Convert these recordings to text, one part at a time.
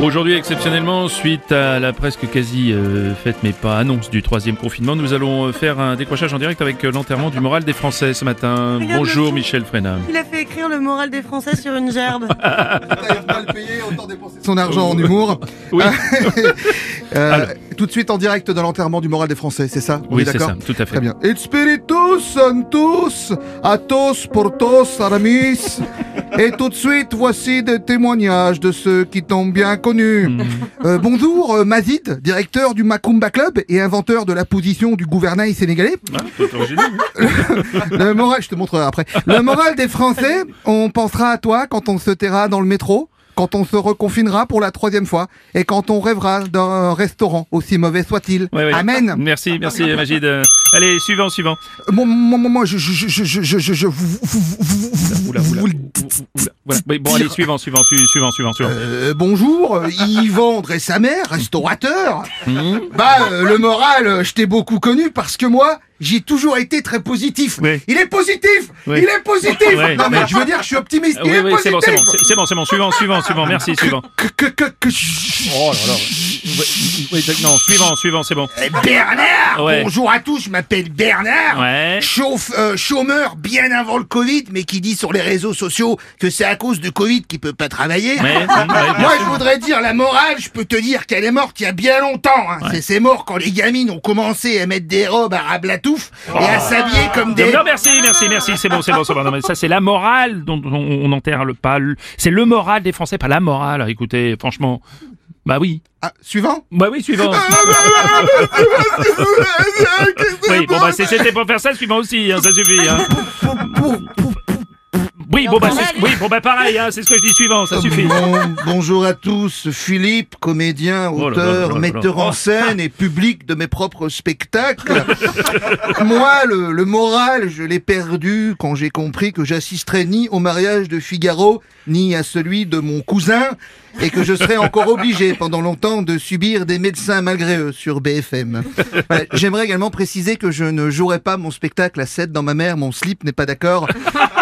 Aujourd'hui, exceptionnellement, suite à la presque quasi euh, faite mais pas annonce du troisième confinement, nous allons euh, faire un décrochage en direct avec euh, l'enterrement du moral des Français ce matin. Regarde Bonjour le. Michel Frenat. Il a fait écrire le moral des Français sur une gerbe. son argent en humour. Oui. Euh, Alors. tout de suite en direct de l'enterrement du moral des Français, c'est ça? On Oui, est c'est d'accord? ça, tout à fait. Très bien. Et spiritus santus, atos portos aramis. Et tout de suite, voici des témoignages de ceux qui t'ont bien connu. Hmm. Euh, bonjour, euh, Mazid, directeur du Macumba Club et inventeur de la position du gouvernail sénégalais. Ah. Le moral, je te montrerai après. Le moral des Français, on pensera à toi quand on se taira dans le métro, quand on se reconfinera pour la troisième fois, et quand on rêvera d'un restaurant, aussi mauvais soit-il. Ouais, ouais. Amen. Merci, merci Magid. Euh, Allez, suivant, suivant. Moi, moi, moi, moi, je, je, je, je, je, je, je, vous, vous, Oula, oula, oula, Bon, allez, suivant, suivant, su- suivant, suivant, suivant. Euh, bonjour, Yvan et sa mère, restaurateur. Hmm. Bah, euh, le moral, euh, je t'ai beaucoup connu parce que moi, j'ai toujours été très positif. Oui. Il est positif Oui. Il est positif Oui. Non mais je veux dire, je suis optimiste. Il est oui, c'est positif bon, c'est bon, c'est- bon, c'est bon. Suivant, suivant, suivant. Merci, suivant. Que, que, que, que Oh là là. Oui, non, suivant, suivant, c'est bon. Eh, Bernard Ouais. Bonjour à tous, je m'appelle Bernard. Ouais. Chauffe, euh, chômeur bien avant le Covid, mais qui dit sur les réseaux sociaux que c'est à cause de Covid qu'il peut pas travailler. Ouais, Moi, je voudrais dire la morale, je peux te dire qu'elle est morte il y a bien longtemps. hein. C'est- mort quand les gamines ont commencé à mettre des robes à rablatouf et à s'habiller comme des... Non, merci, merci, merci, c'est bon, c'est bon, c'est bon. Non, mais ça, c'est la morale dont on, on enterre le pas. C'est le moral des Français, pas la morale. Écoutez, franchement. Bah oui. Ah, suivant Bah oui, suivant. Oui, bon, bah c'était pour faire ça, suivant aussi, hein, ça suffit. Hein. Oui, bon, bah, c'est- oui, bon, bah pareil, hein, c'est ce que je dis suivant, ça suffit. Bon- bonjour à tous, Philippe, comédien, Oh là là auteur, là là là. metteur en scène et public de mes propres spectacles. Moi, le, le moral, je l'ai perdu quand j'ai compris que j'assisterais ni au mariage de Figaro, ni à celui de mon cousin, et que je serais encore obligé pendant longtemps de subir des médecins malgré eux sur BFM. Voilà, J'aimerais également préciser que je ne jouerai pas mon spectacle à 7 dans ma mère, mon slip n'est pas d'accord,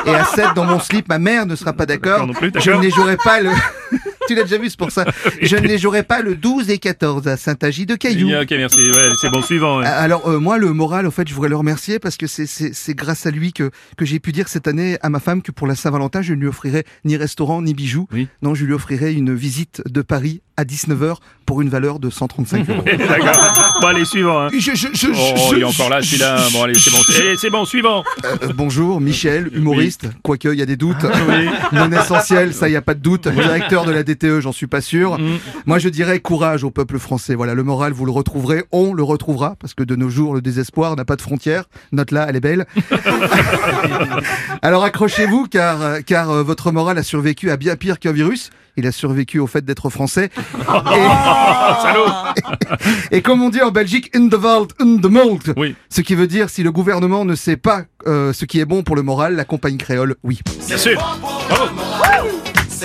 et à 7 dans mon slip, ma mère ne sera pas d'accord. non plus, Je ne les jouerai pas le... tu l'as déjà vu, c'est pour ça. Je ne les jouerai pas le 12 et 14 à Saint-Agis de Caillou. Ok, merci, ouais, c'est bon, suivant. ouais. Alors euh, moi le moral au fait je voudrais le remercier parce que c'est c'est c'est grâce à lui que que j'ai pu dire cette année à ma femme que pour la Saint-Valentin je ne lui offrirai ni restaurant ni bijoux. Oui. Non, je lui offrirai une visite de Paris à 19h pour une valeur de 135 euros. D'accord. Bon, allez, suivant. Hein. Je, je, je, Oh, il est encore là, celui-là. Bon, allez, c'est bon. Allez, c'est bon, suivant. Euh, bonjour, Michel, humoriste, quoique il y a des doutes. Oui. Non essentiel, ça il y a pas de doute. Directeur de la DTE, j'en suis pas sûr. Mm. Moi je dirais courage au peuple français. Voilà, le moral vous le retrouverez, on le retrouvera parce que de nos jours le désespoir n'a pas de frontières. Note là, elle est belle. Alors accrochez-vous car euh, car euh, votre moral a survécu à bien pire qu'un virus. Il a survécu au fait d'être français. Oh, salaud. Et, et comme on dit en Belgique, in the world, in the mold. Oui. Ce qui veut dire si le gouvernement ne sait pas euh, ce qui est bon pour le moral, la compagnie créole, oui. Bien sûr. Bravo.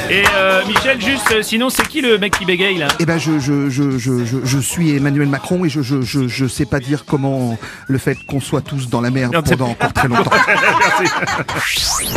Et euh, Michel, juste, euh, sinon, c'est qui le mec qui bégaye là? Eh ben, je, je, je, je, suis Emmanuel Macron et je, je, je, je sais pas dire comment le fait qu'on soit tous dans la merde pendant encore très longtemps. Merci.